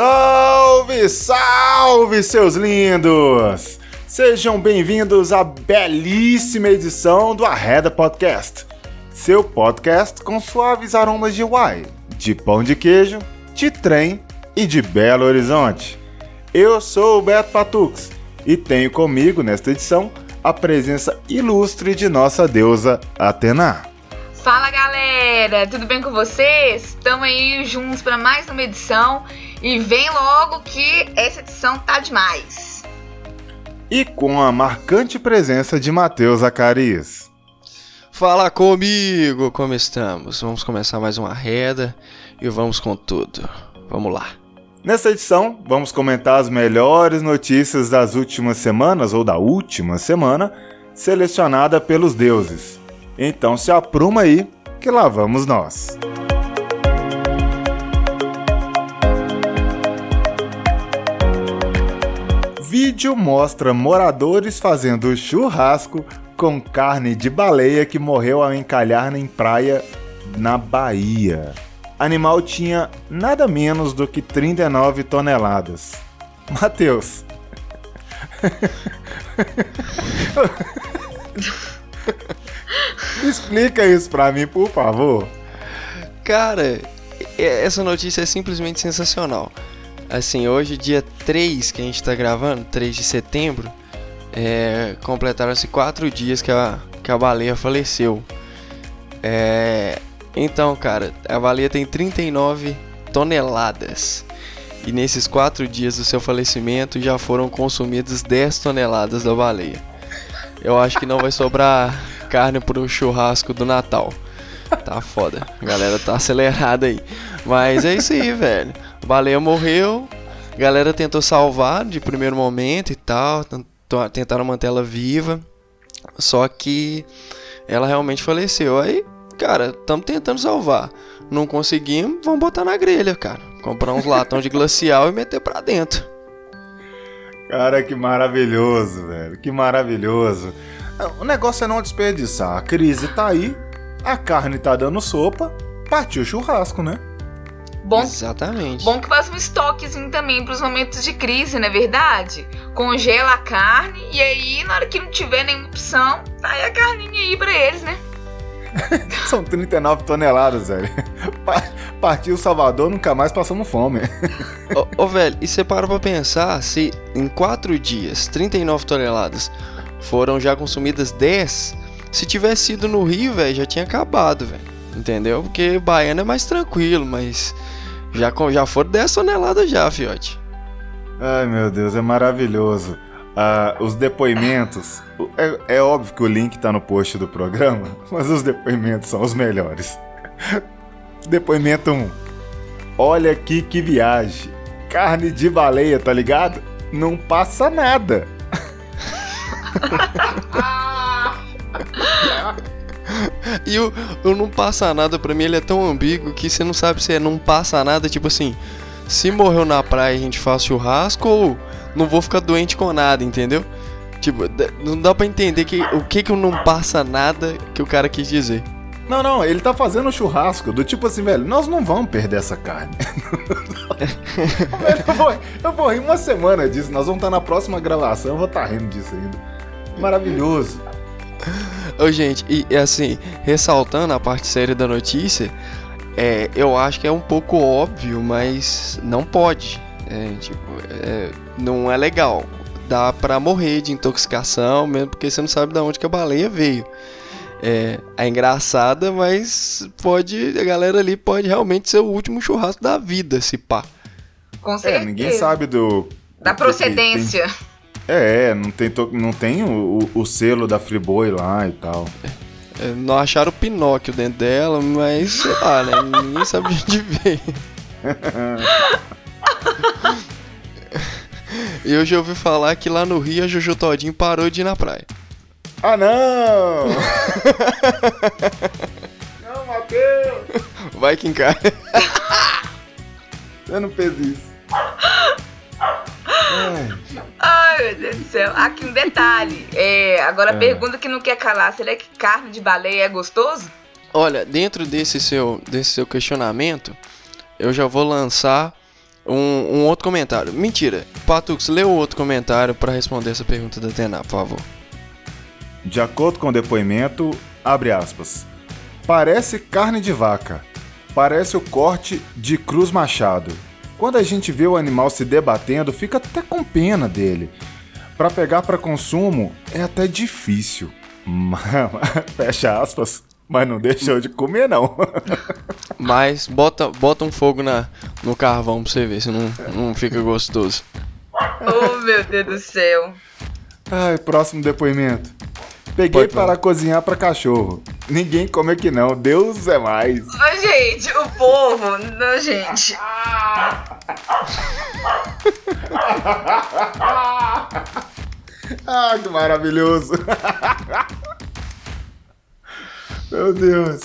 Salve, salve, seus lindos! Sejam bem-vindos à belíssima edição do Arreda Podcast, seu podcast com suaves aromas de wine, de pão de queijo, de trem e de Belo Horizonte. Eu sou o Beto Patux e tenho comigo nesta edição a presença ilustre de nossa deusa Atena. Fala galera, tudo bem com vocês? Estamos aí juntos para mais uma edição e vem logo que essa edição tá demais. E com a marcante presença de Matheus Zacarias. Fala comigo, como estamos? Vamos começar mais uma reda e vamos com tudo. Vamos lá. Nessa edição, vamos comentar as melhores notícias das últimas semanas ou da última semana, selecionada pelos deuses. Então se apruma aí, que lá vamos nós. Vídeo mostra moradores fazendo churrasco com carne de baleia que morreu ao encalhar em praia na Bahia. Animal tinha nada menos do que 39 toneladas. Matheus. Explica isso pra mim, por favor. Cara, essa notícia é simplesmente sensacional. Assim, hoje, dia 3 que a gente tá gravando, 3 de setembro, é, completaram-se 4 dias que a, que a baleia faleceu. É, então, cara, a baleia tem 39 toneladas. E nesses 4 dias do seu falecimento já foram consumidas 10 toneladas da baleia. Eu acho que não vai sobrar carne pro churrasco do Natal. Tá foda. A galera tá acelerada aí. Mas é isso aí, velho. Baleia morreu. A galera tentou salvar de primeiro momento e tal. Tentaram manter ela viva. Só que ela realmente faleceu. Aí, cara, estamos tentando salvar. Não conseguimos, vamos botar na grelha, cara. Comprar uns latão de glacial e meter pra dentro. Cara, que maravilhoso, velho. Que maravilhoso. O negócio é não desperdiçar. A crise tá aí, a carne tá dando sopa, partiu o churrasco, né? Bom, Exatamente. Bom que faça um estoquezinho também para os momentos de crise, não é verdade? Congela a carne e aí, na hora que não tiver nenhuma opção, tá aí a carninha aí pra eles, né? São 39 toneladas, velho. Partiu Salvador, nunca mais passamos fome. Ô, ô, velho, e você para pra pensar se em 4 dias, 39 toneladas foram já consumidas 10, se tivesse sido no Rio, velho, já tinha acabado, velho. Entendeu? Porque baiano é mais tranquilo, mas já, já foram 10 toneladas já, fiote. Ai, meu Deus, é maravilhoso. Ah, os depoimentos. É, é, óbvio que o link tá no post do programa, mas os depoimentos são os melhores. Depoimento 1. Olha aqui que viagem. Carne de baleia, tá ligado? Não passa nada. e o, o não passa nada pra mim, ele é tão ambíguo que você não sabe se é não passa nada, tipo assim, se morreu na praia a gente faz churrasco ou não vou ficar doente com nada, entendeu? Tipo, não dá pra entender que, o que que não passa nada que o cara quis dizer. Não, não, ele tá fazendo um churrasco do tipo assim, velho, nós não vamos perder essa carne. eu, vou, eu vou rir uma semana disso, nós vamos estar na próxima gravação, eu vou estar rindo disso ainda. Maravilhoso. Ô, gente, e, e assim, ressaltando a parte séria da notícia, é, eu acho que é um pouco óbvio, mas não pode. É, tipo, é, não é legal. Dá pra morrer de intoxicação, mesmo porque você não sabe de onde que a baleia veio. É, é engraçada, mas pode. A galera ali pode realmente ser o último churrasco da vida, se pá. Com certeza. É, ninguém sabe do. Da procedência. Tem... É, não tem, não tem o, o, o, selo da Friboi lá e tal. É, não acharam o Pinóquio dentro dela, mas sei lá, né? Ninguém sabe de onde veio. E hoje eu ouvi falar que lá no Rio a Jojo Todinho parou de ir na praia. Ah, não! não, Matheus! Vai que encara. Você não fez isso. Ai, meu Deus do céu. Aqui um detalhe. É, agora, a é. pergunta que não quer calar: será que carne de baleia é gostoso? Olha, dentro desse seu, desse seu questionamento, eu já vou lançar um, um outro comentário. Mentira. Patux, lê o outro comentário para responder essa pergunta da Tená, por favor. De acordo com o depoimento, abre aspas. Parece carne de vaca. Parece o corte de Cruz Machado. Quando a gente vê o animal se debatendo, fica até com pena dele. Para pegar para consumo é até difícil. Fecha aspas. Mas não deixou de comer, não. Mas bota, bota um fogo na, no carvão pra você ver se não, não fica gostoso. Oh, meu Deus do céu. Ai, próximo depoimento. Peguei Pode para cozinhar para cachorro. Ninguém come aqui não, Deus é mais. Gente, o povo. Não, gente. Ah, que maravilhoso. Meu Deus.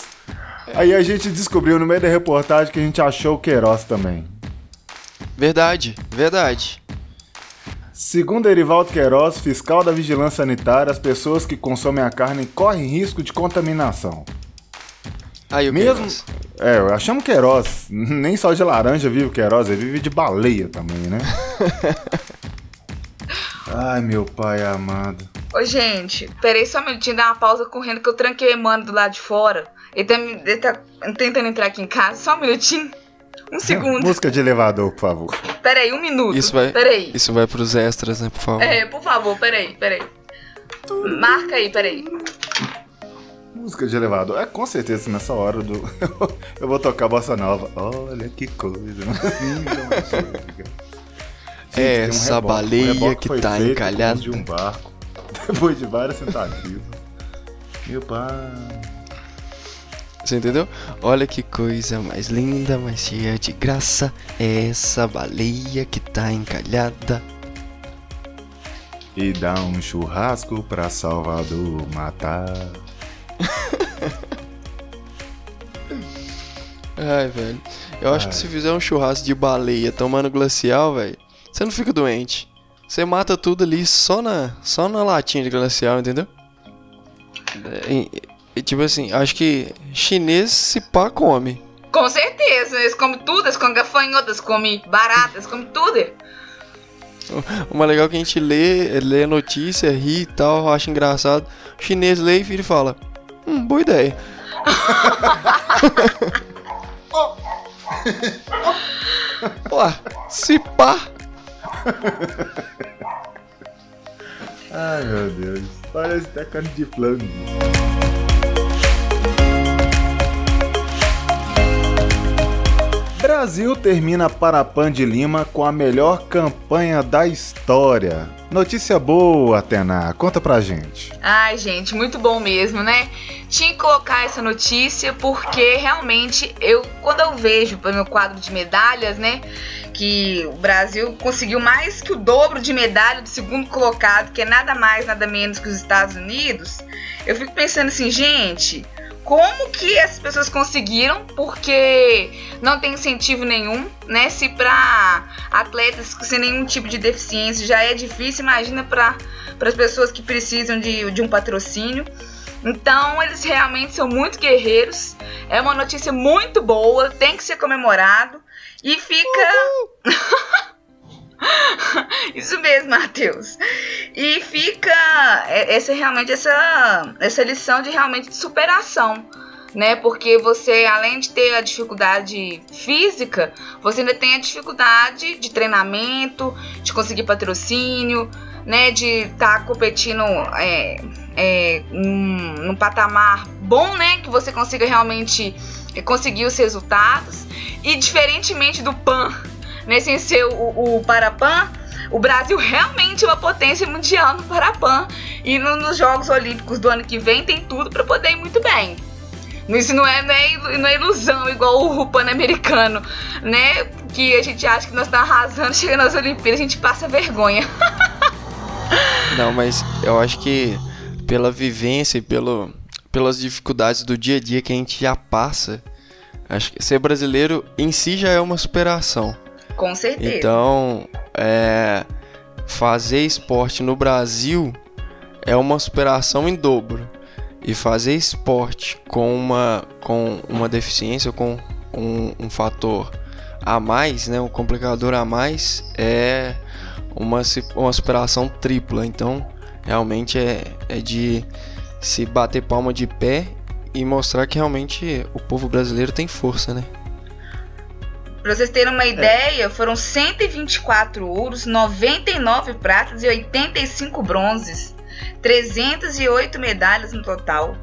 Aí a gente descobriu no meio da reportagem que a gente achou o Queiroz também. Verdade, verdade. Segundo Erivaldo Queiroz, fiscal da Vigilância Sanitária, as pessoas que consomem a carne correm risco de contaminação. Aí o Mesmo. Queiroz. É, eu achamos Queiroz. Nem só de laranja vive o Queiroz, ele vive de baleia também, né? Ai, meu pai amado. Ô, gente, peraí só um minutinho, dá uma pausa correndo que eu tranquei o mano do lado de fora. Ele tá, ele tá tentando entrar aqui em casa. Só um minutinho. Um segundo. Música de elevador, por favor. Peraí, um minuto. Isso vai, Peraí. isso vai pros extras, né, por favor. É, por favor, peraí, peraí. Marca aí, peraí. Música de elevador. É com certeza nessa hora do. eu vou tocar bossa nova. Olha que coisa. Gente, tem um Essa reboque. Baleia reboque que foi tá feito encalhada. de um barco. Depois de várias tentativas. Meu pai. Você entendeu? Olha que coisa mais linda, mais cheia de graça. Essa baleia que tá encalhada. E dá um churrasco pra Salvador matar. Ai, velho. Eu acho Ai. que se fizer um churrasco de baleia tomando glacial, velho, você não fica doente. Você mata tudo ali só na, só na latinha de glacial, entendeu? É, tipo assim, acho que chinês se pá come. Com certeza, eles comem tudo, eles comem gafanhotas, comem baratas, comem tudo. O mais legal é que a gente lê, lê a notícia, ri e tal, acha engraçado. O chinês lê e vira e fala: Hum, boa ideia. Pô, se pá. Ai meu Deus. Parece até carne de flango. Brasil termina Parapan de Lima com a melhor campanha da história. Notícia boa, Atena. Conta pra gente. Ai, gente, muito bom mesmo, né? Tinha que colocar essa notícia porque realmente eu, quando eu vejo pelo meu quadro de medalhas, né, que o Brasil conseguiu mais que o dobro de medalha do segundo colocado, que é nada mais, nada menos que os Estados Unidos, eu fico pensando assim, gente, como que essas pessoas conseguiram? Porque não tem incentivo nenhum, né? Se para atletas sem nenhum tipo de deficiência já é difícil, imagina para as pessoas que precisam de, de um patrocínio. Então, eles realmente são muito guerreiros. É uma notícia muito boa, tem que ser comemorado. E fica. Isso mesmo, Matheus. E fica é- essa realmente essa essa lição de realmente de superação, né? Porque você além de ter a dificuldade física, você ainda tem a dificuldade de treinamento, de conseguir patrocínio, né? De estar competindo é, é, num, num patamar bom, né? Que você consiga realmente conseguir os resultados. E diferentemente do PAN, Sem ser o, o Parapan, o Brasil realmente é uma potência mundial no Parapan. E no- nos Jogos Olímpicos do ano que vem tem tudo para poder ir muito bem. Isso não é, é, não é ilusão igual o Pan-Americano, né? Que a gente acha que nós estamos arrasando, chega nas Olimpíadas, a gente passa vergonha. Não, mas eu acho que pela vivência e pelo, pelas dificuldades do dia a dia que a gente já passa, acho que ser brasileiro em si já é uma superação. Com certeza. Então, é, fazer esporte no Brasil é uma superação em dobro. E fazer esporte com uma, com uma deficiência, com um, um fator a mais, né, um complicador a mais é uma, uma superação tripla. Então, realmente é, é de se bater palma de pé e mostrar que realmente o povo brasileiro tem força, né? Pra vocês terem uma ideia, foram 124 ouros, 99 pratas e 85 bronzes. 308 medalhas no total.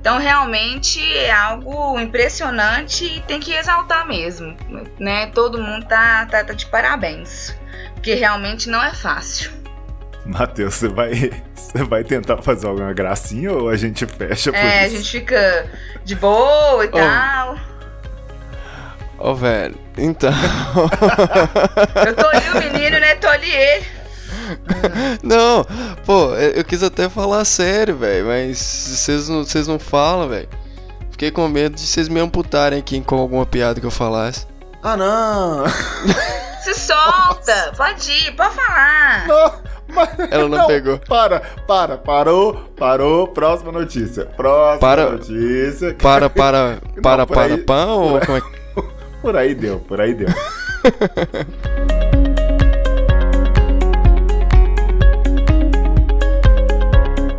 Então, realmente é algo impressionante e tem que exaltar mesmo, né? Todo mundo tá, tá, tá de parabéns, porque realmente não é fácil. Matheus, você vai, você vai tentar fazer alguma gracinha ou a gente fecha por É, isso? a gente fica de boa e Oh. tal. Ô, velho, então. Eu tô ali o menino, né? Tô ali ele. não, pô, eu quis até falar sério, velho, mas vocês não, vocês não falam, velho. Fiquei com medo de vocês me amputarem aqui com alguma piada que eu falasse. Ah, não! Se solta, pode ir, pode falar. Não, mas- Ela não pegou. Para, para, parou, parou. Próxima notícia. Próxima Para. notícia. Para, para, para, por para, aí- pão? Ou como é que. Por aí deu, por aí deu.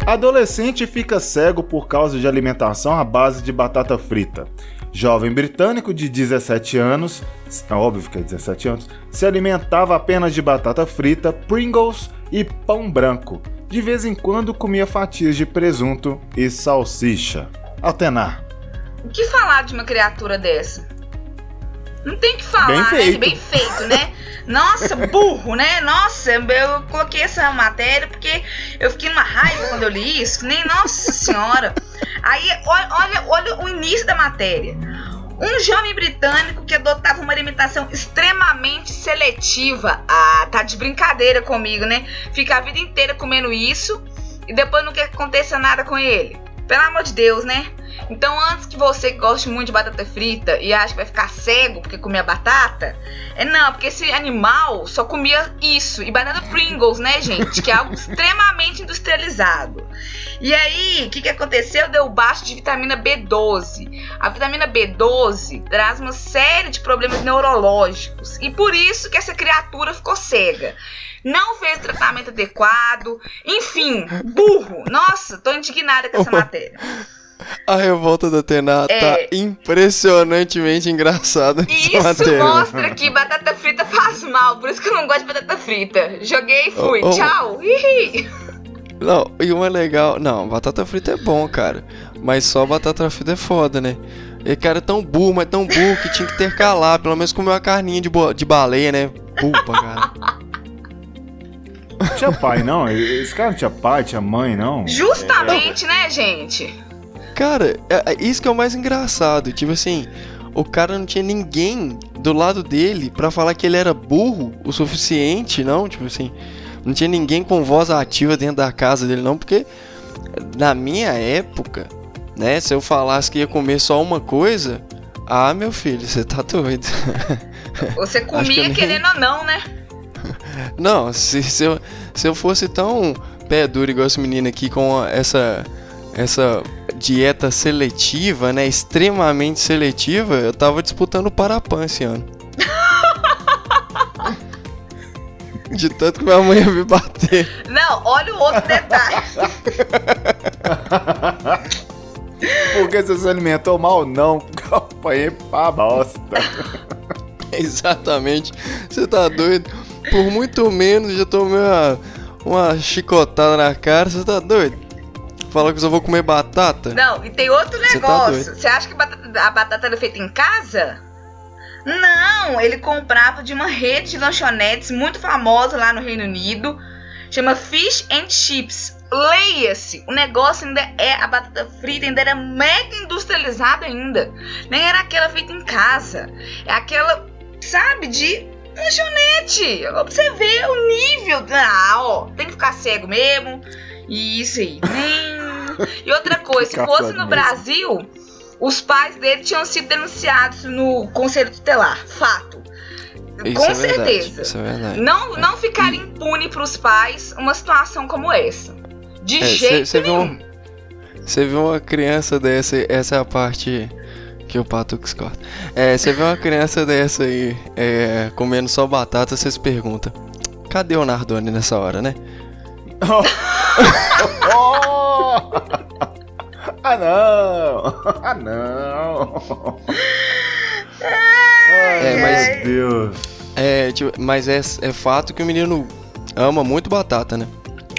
Adolescente fica cego por causa de alimentação à base de batata frita. Jovem britânico de 17 anos, é óbvio que é 17 anos, se alimentava apenas de batata frita, Pringles e pão branco. De vez em quando comia fatias de presunto e salsicha. Altenar. O que falar de uma criatura dessa? Não tem o que falar, Bem né? feito. Bem feito, né? Nossa, burro, né? Nossa, eu coloquei essa matéria porque eu fiquei numa raiva quando eu li isso. Nem, nossa senhora. Aí, olha, olha, olha o início da matéria. Um jovem britânico que adotava uma alimentação extremamente seletiva. Ah, tá de brincadeira comigo, né? Fica a vida inteira comendo isso e depois não quer que aconteça nada com ele. Pelo amor de Deus, né? Então, antes que você goste muito de batata frita e acha que vai ficar cego porque comia batata, é não, porque esse animal só comia isso. E batata Pringles, né, gente? Que é algo extremamente industrializado. E aí, o que, que aconteceu? Deu baixo de vitamina B12. A vitamina B12 traz uma série de problemas neurológicos. E por isso que essa criatura ficou cega. Não fez tratamento adequado. Enfim, burro. Nossa, tô indignada com essa matéria. A revolta da Atena É. tá impressionantemente engraçada isso matéria. mostra que batata frita faz mal, por isso que eu não gosto de batata frita. Joguei e fui. Ô, ô. Tchau. Não, e uma legal. Não, batata frita é bom, cara. Mas só batata frita é foda, né? E cara é tão burro, mas tão burro que tinha que ter calar. Pelo menos comer uma carninha de, bo- de baleia, né? Pupa, cara. Tinha pai, não? Esse cara não tinha pai, tinha mãe, não? Justamente, né, gente? Cara, é, é isso que é o mais engraçado. Tipo assim, o cara não tinha ninguém do lado dele pra falar que ele era burro o suficiente, não? Tipo assim, não tinha ninguém com voz ativa dentro da casa dele, não, porque na minha época, né, se eu falasse que ia comer só uma coisa, ah, meu filho, você tá doido. Você comia nem- querendo ou não, né? Não, se, se, eu, se eu fosse tão pé duro igual esse menino aqui com essa, essa dieta seletiva, né? Extremamente seletiva, eu tava disputando o Parapan esse ano. De tanto que minha mãe ia me bater. Não, olha o outro detalhe. Porque você se alimentou mal, não. Porque eu apanhei pra bosta. Exatamente. Você tá doido? Por muito menos já tomei uma, uma chicotada na cara. Você tá doido? Fala que eu só vou comer batata? Não, e tem outro Você tá negócio. Você acha que a batata era feita em casa? Não, ele comprava de uma rede de lanchonetes muito famosa lá no Reino Unido, chama Fish and Chips. Leia-se, o negócio ainda é a batata frita, ainda era mega industrializada ainda. Nem era aquela feita em casa. É aquela, sabe, de lanchonete. Pra você ver o nível. Ah, ó, tem que ficar cego mesmo. E isso aí. Nem... E outra coisa, se fosse no. Brasil, os pais dele tinham sido denunciados no Conselho Tutelar. Fato. Isso Com é verdade, certeza. Isso é verdade. Não, não ficar impune pros pais uma situação como essa. De É, cê- jeito cê viu nenhum. Você vê uma criança dessa, essa é a parte que o Patux corta. É, você vê uma criança dessa aí é, comendo só batata, você se pergunta: cadê o Nardone nessa hora, né? Oh! Ah não! Ah não! Ai, É, mas- meu Deus! É, tipo, mas é, é fato que o menino ama muito batata, né?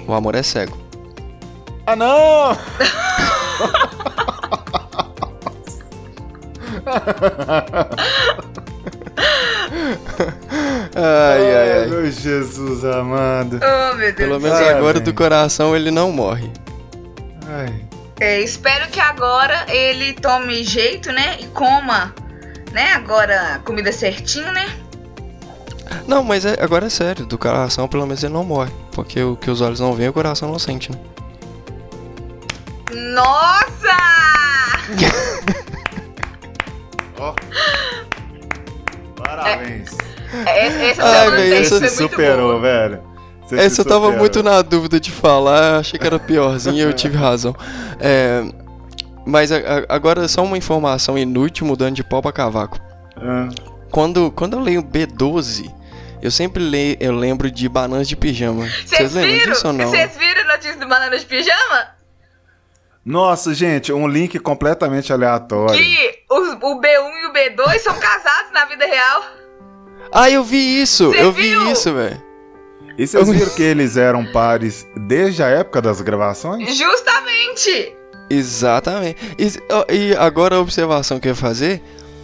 O amor é cego. Ah não! Ai, ai, ai. meu Jesus amado. Oh, meu Deus. Pelo menos Ai, agora do coração ele não morre. Ai. É, espero que agora ele tome jeito, né? E coma, né? Agora comida certinho, né? Não, mas é- agora é sério, do coração pelo menos ele não morre. Porque o que os olhos não veem, o coração não sente, né? Nossa! Parabéns. É, Essa Ai, semana velho, dele essa Você foi se muito superou, velho. Você se Essa eu tava superou. muito na dúvida de falar, achei que era piorzinho e eu tive razão. É, mas a- a- agora só uma informação inútil mudando de pau pra cavaco. Ah, Quando, quando eu leio B12, eu sempre leio, eu lembro de bananas de pijama. Vocês lembram disso ou não? Vocês viram a notícia do Banana de Pijama? Nossa, gente, um link completamente aleatório. Que os- o B1 e o B2 são casados na vida real. Ah, eu vi isso! Você eu vi viu? isso, velho. E vocês viram que eles eram pares desde a época das gravações? Justamente. Exatamente. E, e agora a observação que eu ia fazer: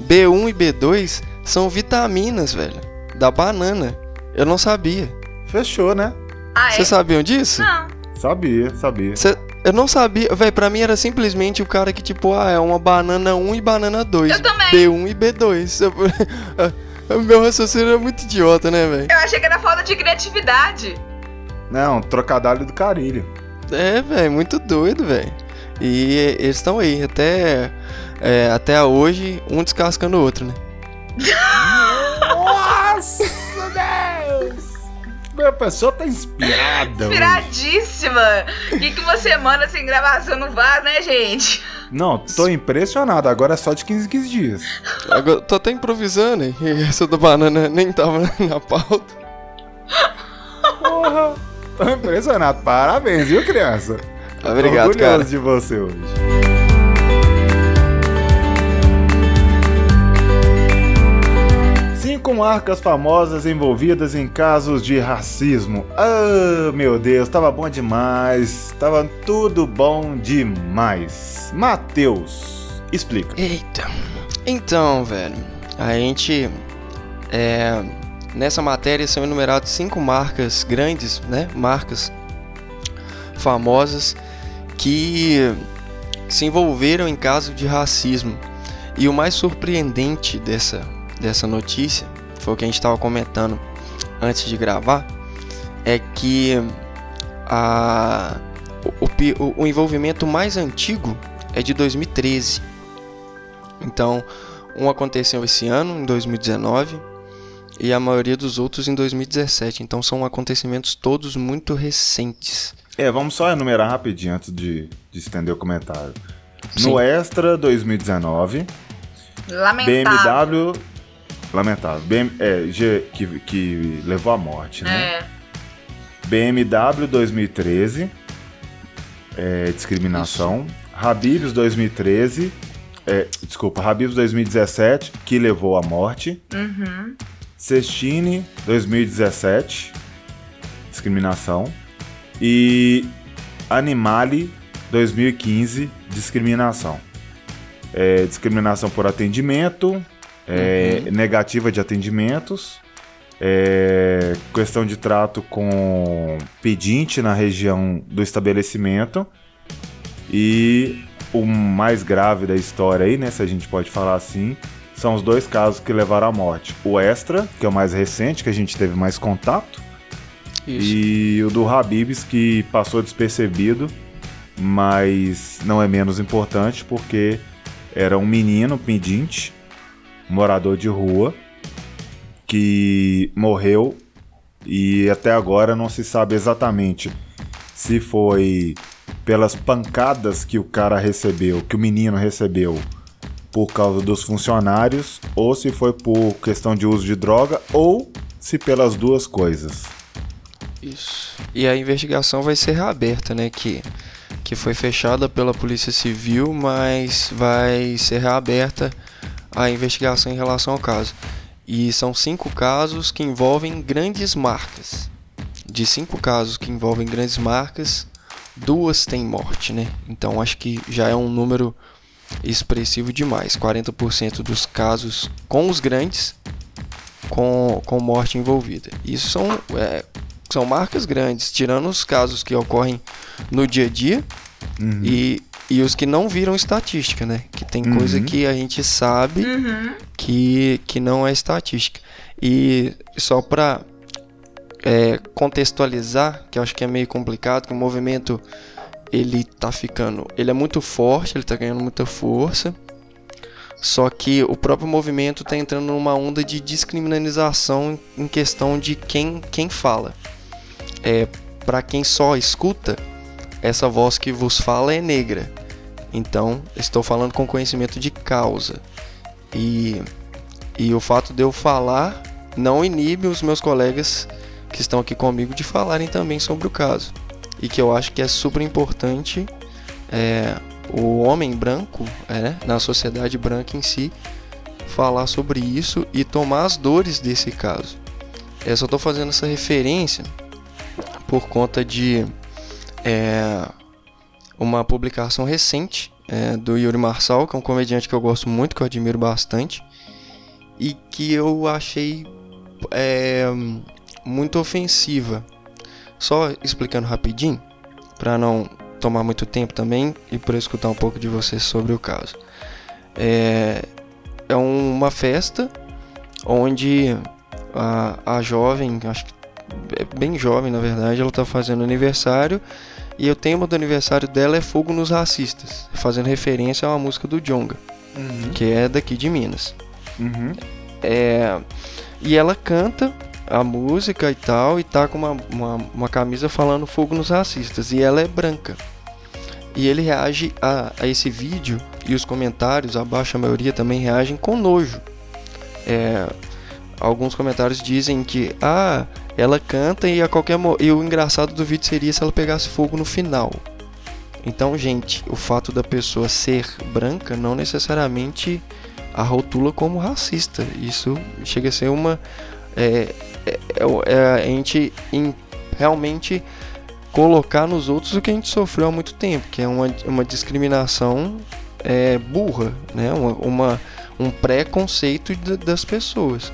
B1 e B2 são vitaminas, velho. Da banana. Eu não sabia. Fechou, né? Ah, é? Vocês sabiam disso? Não. Sabia, sabia. Cê- eu não sabia, velho. Pra mim era simplesmente o cara que, tipo, ah, é uma banana 1 e banana 2. Eu também. B1 e B2. O meu raciocínio é muito idiota, né, velho? Eu achei que era falta de criatividade. Não, trocadilho do carilho. É, velho, muito doido, velho. E eles estão aí, até, é, até hoje, um descascando o outro, né? Nossa, a pessoa tá inspirada. Inspiradíssima. O que, que uma semana sem gravação no VAR, né, gente? Não, tô impressionado. Agora é só de 15 em 15 dias. Agora, tô até improvisando, hein? E essa da banana nem tava na pauta. Porra! Tô impressionado. Parabéns, viu, criança? Obrigado, Orgulhoso cara. de você hoje. Cinco marcas famosas envolvidas em casos de racismo. Ah, meu Deus, tava bom demais. Tava tudo bom demais. Matheus, explica. Eita. Então, velho, a gente. É, nessa matéria são enumeradas cinco marcas grandes, né? Marcas famosas que se envolveram em caso de racismo. E o mais surpreendente dessa, dessa notícia, foi o que a gente estava comentando antes de gravar, é que a, o, o o envolvimento mais antigo é de 2013. Então, um aconteceu esse ano, em 2019, e a maioria dos outros em 2017. Então, são acontecimentos todos muito recentes. É, vamos só enumerar rapidinho antes de, de estender o comentário. Sim. No Extra 2019, Lamentável. BMW. Lamentável. BM, é, G, que, que levou à morte, né? É. BMW 2013. É, discriminação. Habibs 2013. É, desculpa, Habibs 2017, que levou à morte. Uhum. Sestine 2017, discriminação. E Animale 2015, discriminação. É, discriminação por atendimento, é, negativa de atendimentos, é, questão de trato com pedinte na região do estabelecimento e o mais grave da história aí, né, se a gente pode falar assim, são os dois casos que levaram à morte. O Extra, que é o mais recente, que a gente teve mais contato, Isso. e o do Habibs, que passou despercebido, mas não é menos importante porque era um menino pedinte, morador de rua, que morreu e até agora não se sabe exatamente se foi pelas pancadas que o cara recebeu, que o menino recebeu por causa dos funcionários, ou se foi por questão de uso de droga, ou se pelas duas coisas. Isso. E a investigação vai ser reaberta, né? Que, que foi fechada pela Polícia Civil, mas vai ser reaberta a investigação em relação ao caso. E são cinco casos que envolvem grandes marcas. De cinco casos que envolvem grandes marcas, duas têm morte, né? Então acho que já é um número expressivo demais. 40% dos casos com os grandes com, com morte envolvida. Isso são, é, são marcas grandes, tirando os casos que ocorrem no dia a dia uhum. e, e os que não viram estatística, né? Que tem uhum. coisa que a gente sabe uhum. que, que não é estatística. E só para é, contextualizar, que eu acho que é meio complicado, que o movimento ele tá ficando, ele é muito forte, ele tá ganhando muita força. Só que o próprio movimento está entrando numa onda de descriminalização em questão de quem, quem fala. É, para quem só escuta, essa voz que vos fala é negra. Então, estou falando com conhecimento de causa. E, e o fato de eu falar não inibe os meus colegas que estão aqui comigo de falarem também sobre o caso. E que eu acho que é super importante é, o homem branco, é, né, na sociedade branca em si, falar sobre isso e tomar as dores desse caso. Eu só estou fazendo essa referência por conta de é, uma publicação recente é, do Yuri Marçal, que é um comediante que eu gosto muito, que eu admiro bastante, e que eu achei é, muito ofensiva. Só explicando rapidinho, para não tomar muito tempo também e para escutar um pouco de você sobre o caso. É, é uma festa onde a, a jovem, acho que é bem jovem na verdade, ela está fazendo aniversário e o tema do aniversário dela é Fogo nos Racistas, fazendo referência a uma música do Jonga, uhum. que é daqui de Minas. Uhum. É, e ela canta a música e tal, e tá com uma, uma, uma, camisa falando fogo nos racistas, e ela é branca. E ele reage a, a esse vídeo, e os comentários, abaixo a maioria também reagem com nojo. É, alguns comentários dizem que, ah, ela canta e a qualquer e o engraçado do vídeo seria se ela pegasse fogo no final. Então, gente, o fato da pessoa ser branca não necessariamente a rotula como racista. Isso chega a ser uma é, é, é, é a gente realmente colocar nos outros o que a gente sofreu há muito tempo, que é uma, uma discriminação é, burra, né? uma, uma um preconceito das pessoas.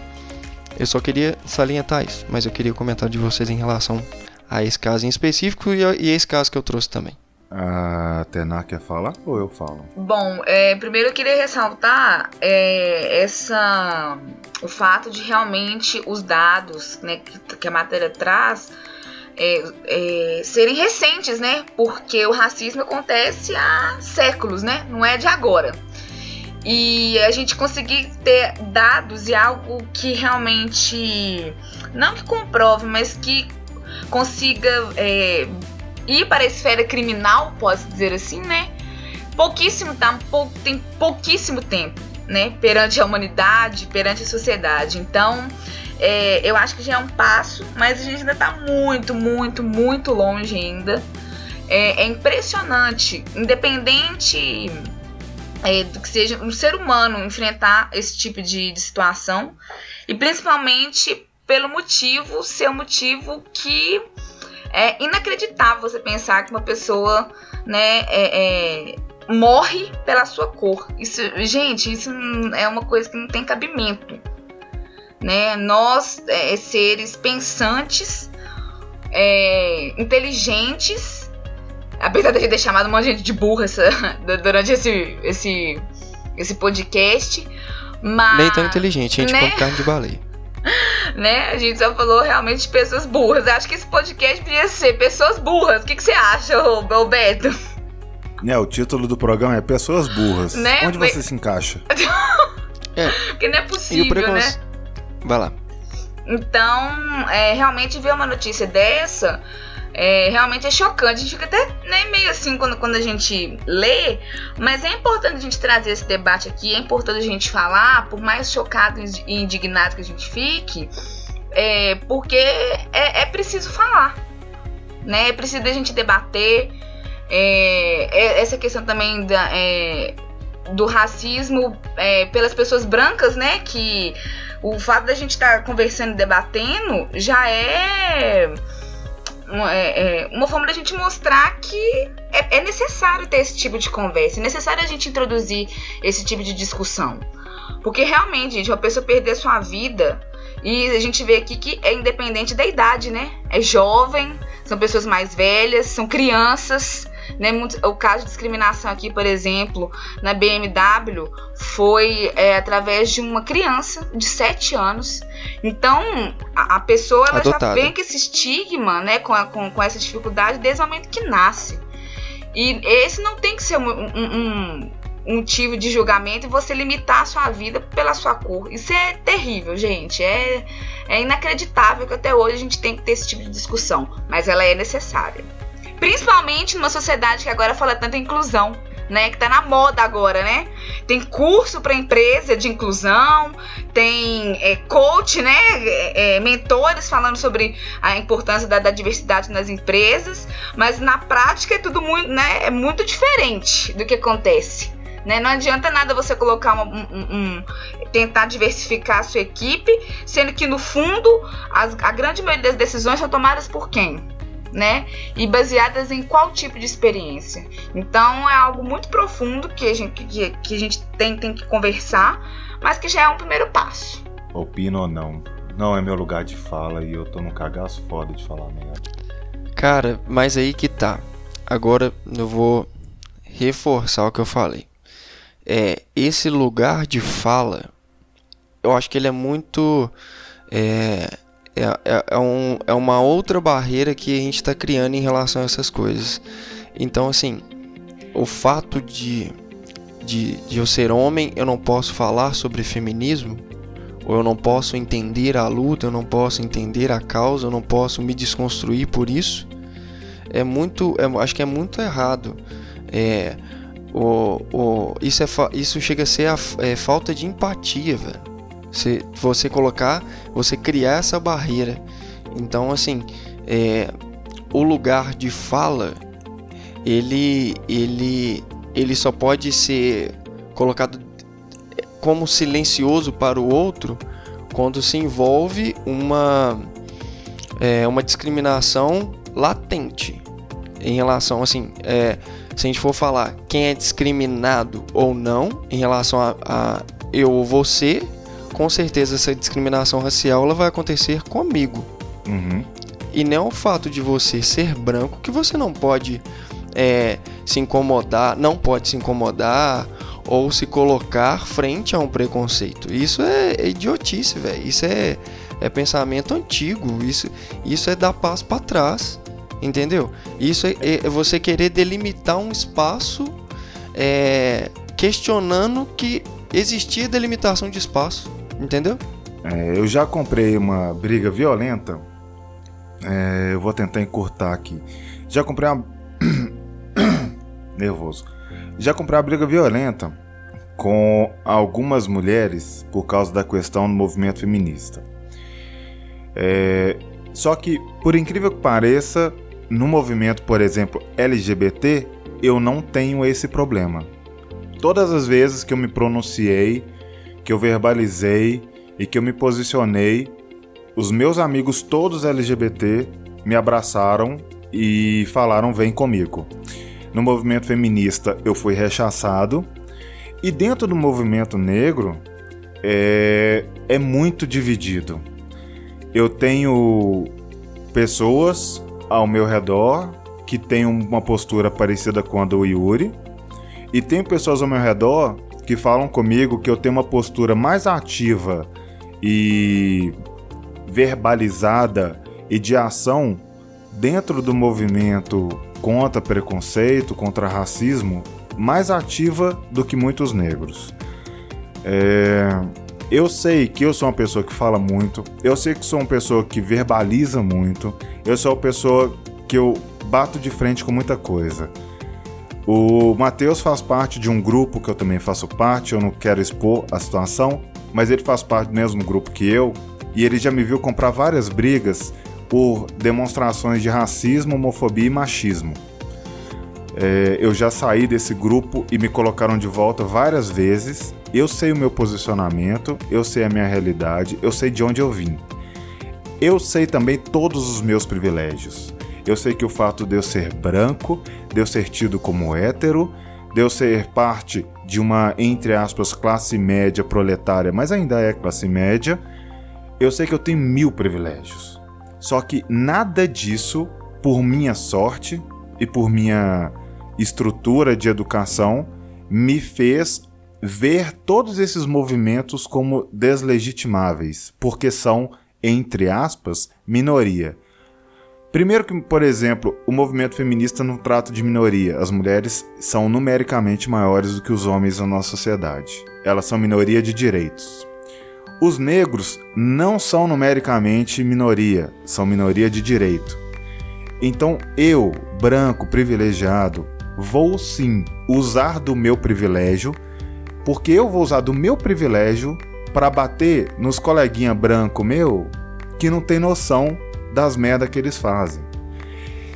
Eu só queria salientar isso, mas eu queria o comentário de vocês em relação a esse caso em específico e a, e a esse caso que eu trouxe também. A Tená quer falar ou eu falo? Bom, é, primeiro eu queria ressaltar é, essa, o fato de realmente os dados né, que, que a matéria traz é, é, serem recentes, né? Porque o racismo acontece há séculos, né? Não é de agora. E a gente conseguir ter dados e algo que realmente não que comprove, mas que consiga é, ir para a esfera criminal, posso dizer assim, né? Pouquíssimo tá, tem pouquíssimo tempo, né? Perante a humanidade, perante a sociedade. Então, é, eu acho que já é um passo, mas a gente ainda está muito, muito, muito longe ainda. É, é impressionante, independente é, do que seja um ser humano enfrentar esse tipo de, de situação e principalmente pelo motivo ser um motivo que é inacreditável você pensar que uma pessoa, né, é, é, morre pela sua cor. Isso, gente, isso é uma coisa que não tem cabimento. Né? Nós, é, seres pensantes, é, inteligentes, apesar de a gente ter chamado uma gente de burra essa, durante esse, esse, esse podcast, mas... Nem tão inteligente, a gente né? come carne de baleia né? A gente só falou realmente de pessoas burras. Acho que esse podcast podia ser pessoas burras. O que, que você acha, Roberto? É, o título do programa é Pessoas Burras. Né? Onde você se encaixa? é. Porque não é possível, né? Vai lá. Então, é, realmente ver uma notícia dessa é, realmente é chocante. A gente fica até né, meio assim quando, quando a gente lê, mas é importante a gente trazer esse debate aqui, é importante a gente falar, por mais chocado e indignado que a gente fique, é, porque é, é preciso falar, né? É preciso a gente debater. É, é, essa questão também da, é, do racismo é, pelas pessoas brancas, né? Que o fato da gente estar tá conversando e debatendo já é uma, é, é, uma forma da gente mostrar que é, é, necessário ter esse tipo de conversa, é necessário a gente introduzir esse tipo de discussão. Porque realmente, gente, uma pessoa perder sua vida, e a gente vê aqui que é independente da idade, né? É jovem, são pessoas mais velhas, são crianças, né? O caso de discriminação aqui, por exemplo, na BMW, foi é, através de uma criança de 7 anos. Então, a, a pessoa ela já vem com esse estigma, né? Com, a, com, com essa dificuldade desde o momento que nasce. E esse não tem que ser um, um, um motivo de julgamento e você limitar a sua vida pela sua cor. Isso é terrível, gente. É, é inacreditável que até hoje a gente tem que ter esse tipo de discussão, mas ela é necessária. Principalmente numa sociedade que agora fala tanto em inclusão, né? Que tá na moda agora, né? Tem curso para empresa de inclusão, tem é, coach, né? É, é, mentores falando sobre a importância da, da, diversidade nas empresas, mas na prática é tudo muito, né? É muito diferente do que acontece. Né? Não adianta nada você colocar uma, um, um, tentar diversificar a sua equipe, sendo que no fundo as, a grande maioria das decisões são tomadas por quem? Né? E baseadas em qual tipo de experiência. Então é algo muito profundo que a gente, que, que a gente tem, tem que conversar, mas que já é um primeiro passo. Opino ou não. Não é meu lugar de fala e eu tô num cagaço foda de falar merda. Cara, mas aí que tá. Agora eu vou reforçar o que eu falei. É, esse lugar de fala, eu acho que ele é muito é, é, é, é, um, é uma outra barreira que a gente está criando em relação a essas coisas. Então, assim, o fato de, de, de eu ser homem, eu não posso falar sobre feminismo, ou eu não posso entender a luta, eu não posso entender a causa, eu não posso me desconstruir por isso, é muito, é, acho que é muito errado. É, o, o, isso, é, isso chega a ser a, é, falta de empatia, velho. Você, você colocar, você criar essa barreira. Então, assim, é, o lugar de fala, ele, ele, ele só pode ser colocado como silencioso para o outro quando se envolve uma, é, uma discriminação latente em relação, assim, é, se a gente for falar quem é discriminado ou não em relação a, a eu ou você, com certeza essa discriminação racial ela vai acontecer comigo. Uhum. E não é o fato de você ser branco que você não pode é, se incomodar, não pode se incomodar ou se colocar frente a um preconceito. Isso é, é idiotice, velho. Isso é, é pensamento antigo. Isso, isso é dar passo para trás, entendeu? Isso é, é, você querer delimitar um espaço é, questionando que existia delimitação de espaço. Entendeu? É, eu já comprei uma briga violenta. É, eu vou tentar encurtar aqui. Já comprei uma. Nervoso. Já comprei uma briga violenta com algumas mulheres por causa da questão do movimento feminista. É, só que, por incrível que pareça, no movimento, por exemplo, LGBT, eu não tenho esse problema. Todas as vezes que eu me pronunciei que eu verbalizei e que eu me posicionei, os meus amigos todos LGBT me abraçaram e falaram: vem comigo. No movimento feminista eu fui rechaçado e dentro do movimento negro é, é muito dividido. Eu tenho pessoas ao meu redor que têm uma postura parecida com a do Yuri e tenho pessoas ao meu redor que falam comigo que eu tenho uma postura mais ativa e verbalizada e de ação dentro do movimento contra preconceito, contra racismo, mais ativa do que muitos negros. É... Eu sei que eu sou uma pessoa que fala muito, eu sei que sou uma pessoa que verbaliza muito, eu sou uma pessoa que eu bato de frente com muita coisa. O Matheus faz parte de um grupo que eu também faço parte, eu não quero expor a situação, mas ele faz parte do mesmo grupo que eu, e ele já me viu comprar várias brigas por demonstrações de racismo, homofobia e machismo. É, eu já saí desse grupo e me colocaram de volta várias vezes. Eu sei o meu posicionamento, eu sei a minha realidade, eu sei de onde eu vim. Eu sei também todos os meus privilégios. Eu sei que o fato de eu ser branco, de eu ser tido como hétero, de eu ser parte de uma, entre aspas, classe média proletária, mas ainda é classe média, eu sei que eu tenho mil privilégios. Só que nada disso, por minha sorte e por minha estrutura de educação, me fez ver todos esses movimentos como deslegitimáveis, porque são, entre aspas, minoria. Primeiro que, por exemplo, o movimento feminista não trata de minoria. As mulheres são numericamente maiores do que os homens na nossa sociedade. Elas são minoria de direitos. Os negros não são numericamente minoria, são minoria de direito. Então eu, branco, privilegiado, vou sim usar do meu privilégio, porque eu vou usar do meu privilégio para bater nos coleguinha branco meu que não tem noção das merdas que eles fazem.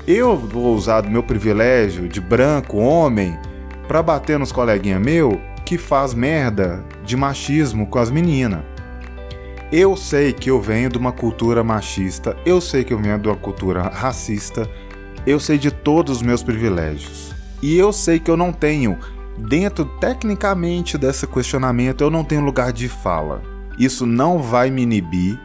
Eu vou usar do meu privilégio de branco, homem, para bater nos coleguinha meu que faz merda de machismo com as meninas. Eu sei que eu venho de uma cultura machista, eu sei que eu venho de uma cultura racista, eu sei de todos os meus privilégios. E eu sei que eu não tenho, dentro tecnicamente desse questionamento, eu não tenho lugar de fala. Isso não vai me inibir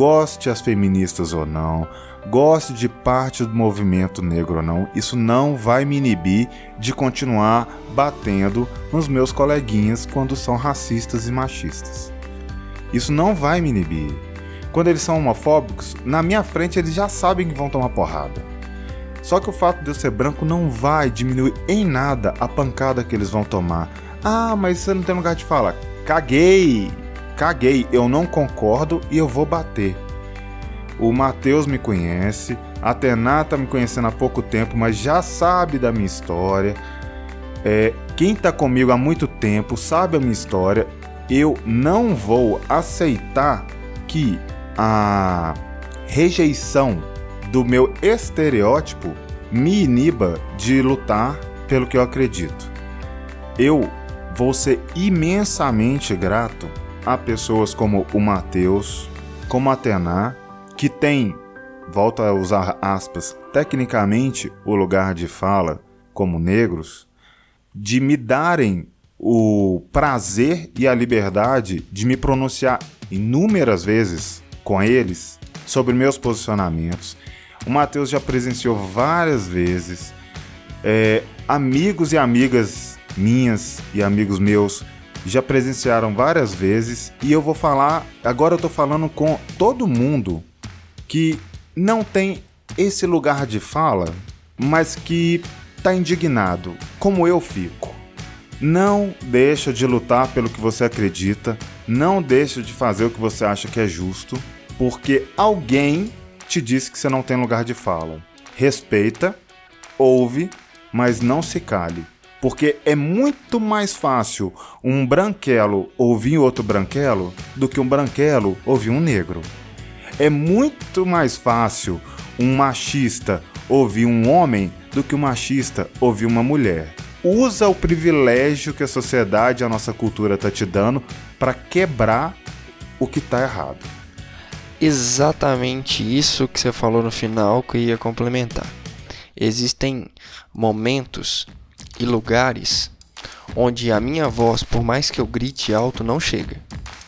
goste as feministas ou não, goste de parte do movimento negro ou não, isso não vai me inibir de continuar batendo nos meus coleguinhas quando são racistas e machistas. Isso não vai me inibir. Quando eles são homofóbicos, na minha frente eles já sabem que vão tomar porrada. Só que o fato de eu ser branco não vai diminuir em nada a pancada que eles vão tomar. Ah, mas você não tem lugar de fala. Caguei! Caguei, eu não concordo e eu vou bater. O Matheus me conhece, a Tená tá me conhecendo há pouco tempo, mas já sabe da minha história. É, quem tá comigo há muito tempo sabe a minha história. Eu não vou aceitar que a rejeição do meu estereótipo me iniba de lutar pelo que eu acredito. Eu vou ser imensamente grato há pessoas como o Mateus, como a Tená, que tem, volta a usar aspas, tecnicamente o lugar de fala como negros, de me darem o prazer e a liberdade de me pronunciar inúmeras vezes com eles sobre meus posicionamentos. O Matheus já presenciou várias vezes. É, amigos e amigas minhas e amigos meus já presenciaram várias vezes e eu vou falar, agora eu tô falando com todo mundo que não tem esse lugar de fala, mas que tá indignado, como eu fico. Não deixa de lutar pelo que você acredita, não deixa de fazer o que você acha que é justo, porque alguém te disse que você não tem lugar de fala. Respeita, ouve, mas não se cale. Porque é muito mais fácil um branquelo ouvir outro branquelo do que um branquelo ouvir um negro. É muito mais fácil um machista ouvir um homem do que um machista ouvir uma mulher. Usa o privilégio que a sociedade a nossa cultura está te dando para quebrar o que está errado. Exatamente isso que você falou no final que eu ia complementar. Existem momentos e lugares onde a minha voz, por mais que eu grite alto, não chega.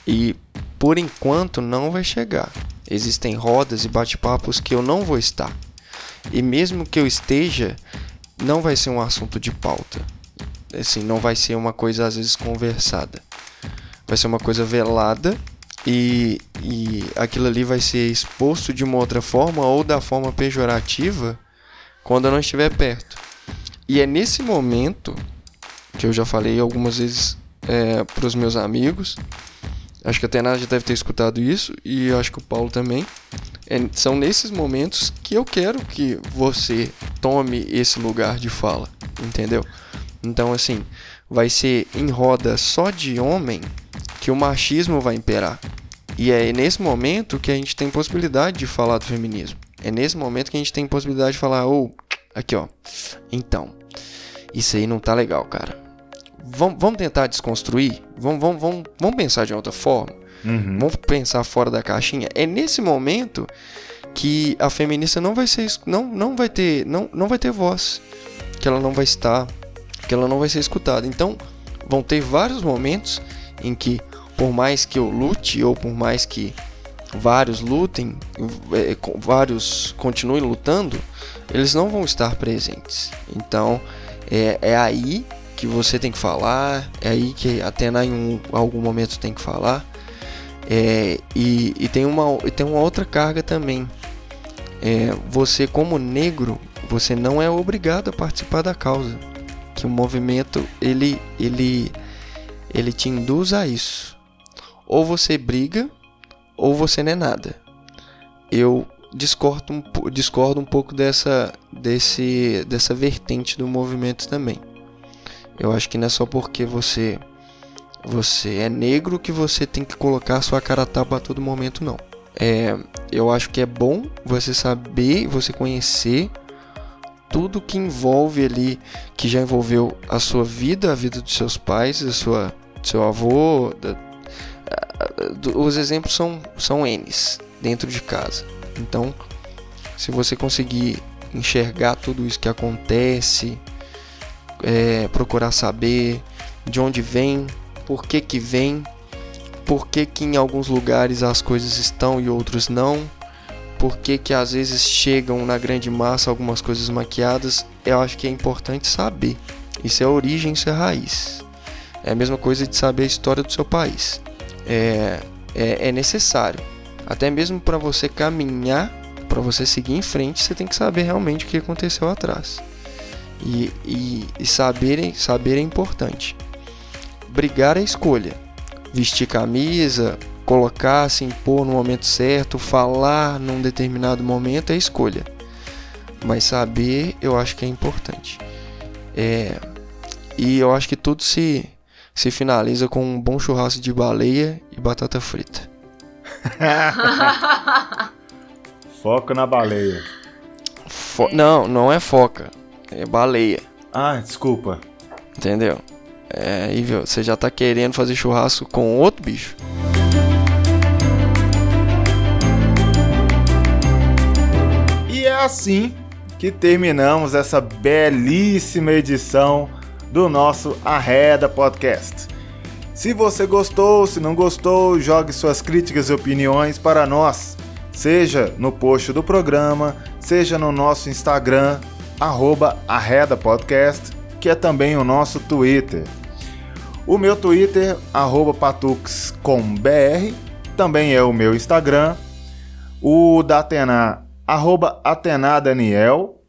E por enquanto não vai chegar. Existem rodas e bate-papos que eu não vou estar. E mesmo que eu esteja, não vai ser um assunto de pauta. Assim, não vai ser uma coisa às vezes conversada. Vai ser uma coisa velada e, e aquilo ali vai ser exposto de uma outra forma ou da forma pejorativa quando eu não estiver perto. E é nesse momento que eu já falei algumas vezes é, para os meus amigos. Acho que a Tenaz já deve ter escutado isso e acho que o Paulo também. é, são nesses momentos que eu quero que você tome esse lugar de fala, entendeu? Então, assim, vai ser em roda só de homem que o machismo vai imperar. E é nesse momento que a gente tem possibilidade de falar do feminismo. É nesse momento que a gente tem possibilidade de falar, ou, oh, aqui ó, então, isso aí não tá legal, cara. Vamos, vamos tentar desconstruir? Vamos, vamos, vamos, vamos pensar de outra forma? Uhum. Vamos pensar fora da caixinha? É nesse momento que a feminista não vai ser não, não vai ter não, não vai ter voz que ela não vai estar que ela não vai ser escutada então vão ter vários momentos em que por mais que eu lute ou por mais que vários lutem é, vários continuem lutando eles não vão estar presentes então é, é aí que você tem que falar é aí que até em um, algum momento tem que falar é, e, e, tem uma, e tem uma outra carga também é, você como negro, você não é obrigado a participar da causa. Que o movimento ele ele ele te induz a isso. Ou você briga, ou você não é nada. Eu discordo um, discordo um pouco dessa desse dessa vertente do movimento também. Eu acho que não é só porque você você é negro que você tem que colocar sua cara a tapa a todo momento não. É, eu acho que é bom você saber, você conhecer tudo que envolve ali, que já envolveu a sua vida, a vida dos seus pais, a sua, seu avô. Da, os exemplos são, são N's dentro de casa. Então, se você conseguir enxergar tudo isso que acontece, é, procurar saber de onde vem, por que que vem, por que, que em alguns lugares as coisas estão e outros não, por que, que às vezes chegam na grande massa algumas coisas maquiadas, eu acho que é importante saber. Isso é origem, isso é raiz. É a mesma coisa de saber a história do seu país. É, é, é necessário. Até mesmo para você caminhar, para você seguir em frente, você tem que saber realmente o que aconteceu atrás. E, e, e saber, saber é importante. Brigar é escolha vestir camisa, colocar, se impor no momento certo, falar num determinado momento é escolha. Mas saber eu acho que é importante. É, e eu acho que tudo se, se finaliza com um bom churrasco de baleia e batata frita. Foca na baleia. Fo não, não é foca. É baleia. Ah, desculpa. Entendeu? É, aí você já tá querendo fazer churrasco com outro bicho. E é assim que terminamos essa belíssima edição do nosso Arreda Podcast. Se você gostou, se não gostou, jogue suas críticas e opiniões para nós, seja no post do programa, seja no nosso Instagram, arroba Arreda Podcast, que é também o nosso Twitter. O meu Twitter, patuxcombr, também é o meu Instagram. O da Atena, arroba Atenadaniel.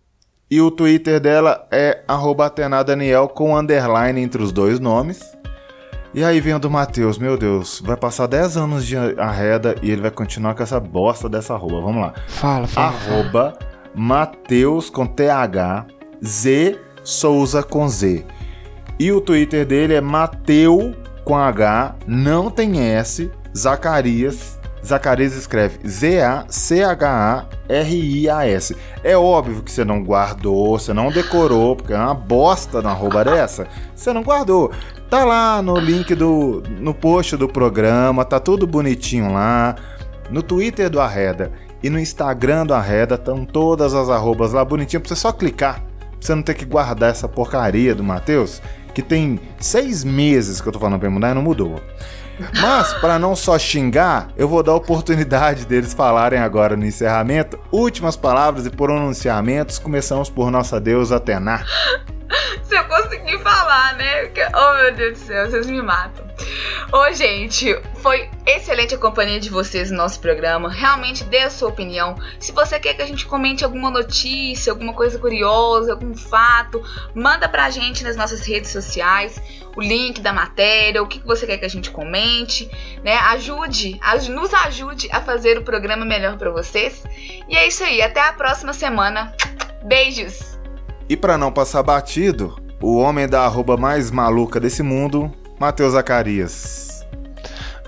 E o Twitter dela é Atenadaniel com underline entre os dois nomes. E aí vem o do Matheus, meu Deus, vai passar 10 anos de arreda e ele vai continuar com essa bosta dessa arroba. Vamos lá. Fala, fala. Arroba Matheus com TH, Z Souza com Z. E o Twitter dele é Mateu com H, não tem S, Zacarias. Zacarias escreve Z-A-C-H-A-R-I-A-S. É óbvio que você não guardou, você não decorou, porque é uma bosta na arroba dessa. Você não guardou. Tá lá no link do. no post do programa, tá tudo bonitinho lá. No Twitter do Arreda e no Instagram do Arreda estão todas as arrobas lá bonitinho pra você só clicar. Pra você não ter que guardar essa porcaria do Matheus que tem seis meses que eu tô falando pra mudar e não mudou. Mas, para não só xingar, eu vou dar a oportunidade deles falarem agora no encerramento últimas palavras e pronunciamentos. Começamos por nossa deusa Atena. Se eu conseguir falar, né? Oh, meu Deus do céu, vocês me matam. Ô, gente, foi excelente a companhia de vocês no nosso programa. Realmente dê a sua opinião. Se você quer que a gente comente alguma notícia, alguma coisa curiosa, algum fato, manda pra gente nas nossas redes sociais o link da matéria, o que você quer que a gente comente, né? Ajude, nos ajude a fazer o programa melhor para vocês. E é isso aí, até a próxima semana. Beijos! E para não passar batido, o homem da arroba mais maluca desse mundo, Matheus Zacarias.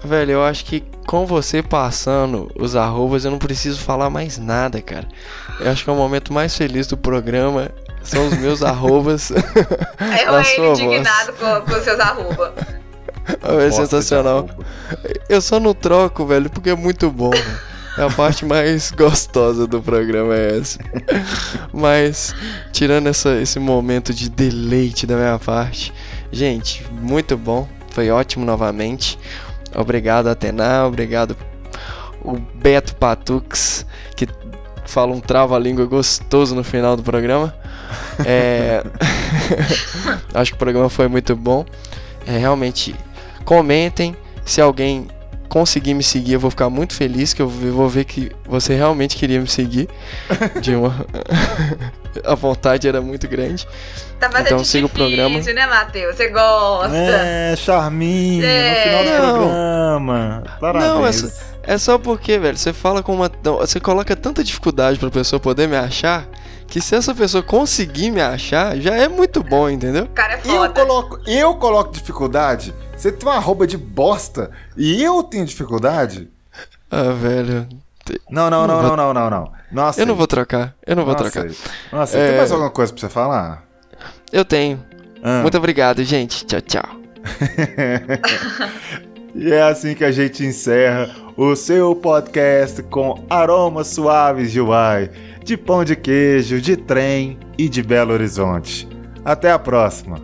Velho, eu acho que com você passando os arrobas eu não preciso falar mais nada, cara. Eu acho que é o momento mais feliz do programa. São os meus arrobas. É o ele indignado com, com seus arrobas. É sensacional. Eu só não troco, velho, porque é muito bom. É a parte mais gostosa do programa é essa. Mas, tirando essa, esse momento de deleite da minha parte, gente, muito bom. Foi ótimo novamente. Obrigado, Atena. Obrigado, o Beto Patux, que fala um trava-língua gostoso no final do programa. É... Acho que o programa foi muito bom. É, realmente, comentem. Se alguém conseguir me seguir, eu vou ficar muito feliz, que eu vou ver que você realmente queria me seguir. De uma... a vontade era muito grande. Tá então siga o programa. né, Matheus? Você gosta. É, charminho, é. no final do Não. programa. Parabéns. Não, é, é só porque, velho, você fala com uma. Você coloca tanta dificuldade pra pessoa poder me achar que se essa pessoa conseguir me achar, já é muito bom, entendeu? Cara, é foda. Eu coloco, eu coloco dificuldade. Você tem uma roupa de bosta e eu tenho dificuldade. Ah, velho. Não, não, não, não, não, não, não. Nossa. Eu não vou trocar. Eu não vou trocar. Nossa, é... tem mais alguma coisa pra você falar? Eu tenho. Ah. Muito obrigado, gente. Tchau, tchau. E é assim que a gente encerra o seu podcast com aromas suaves de Uai, de pão de queijo, de trem e de Belo Horizonte. Até a próxima!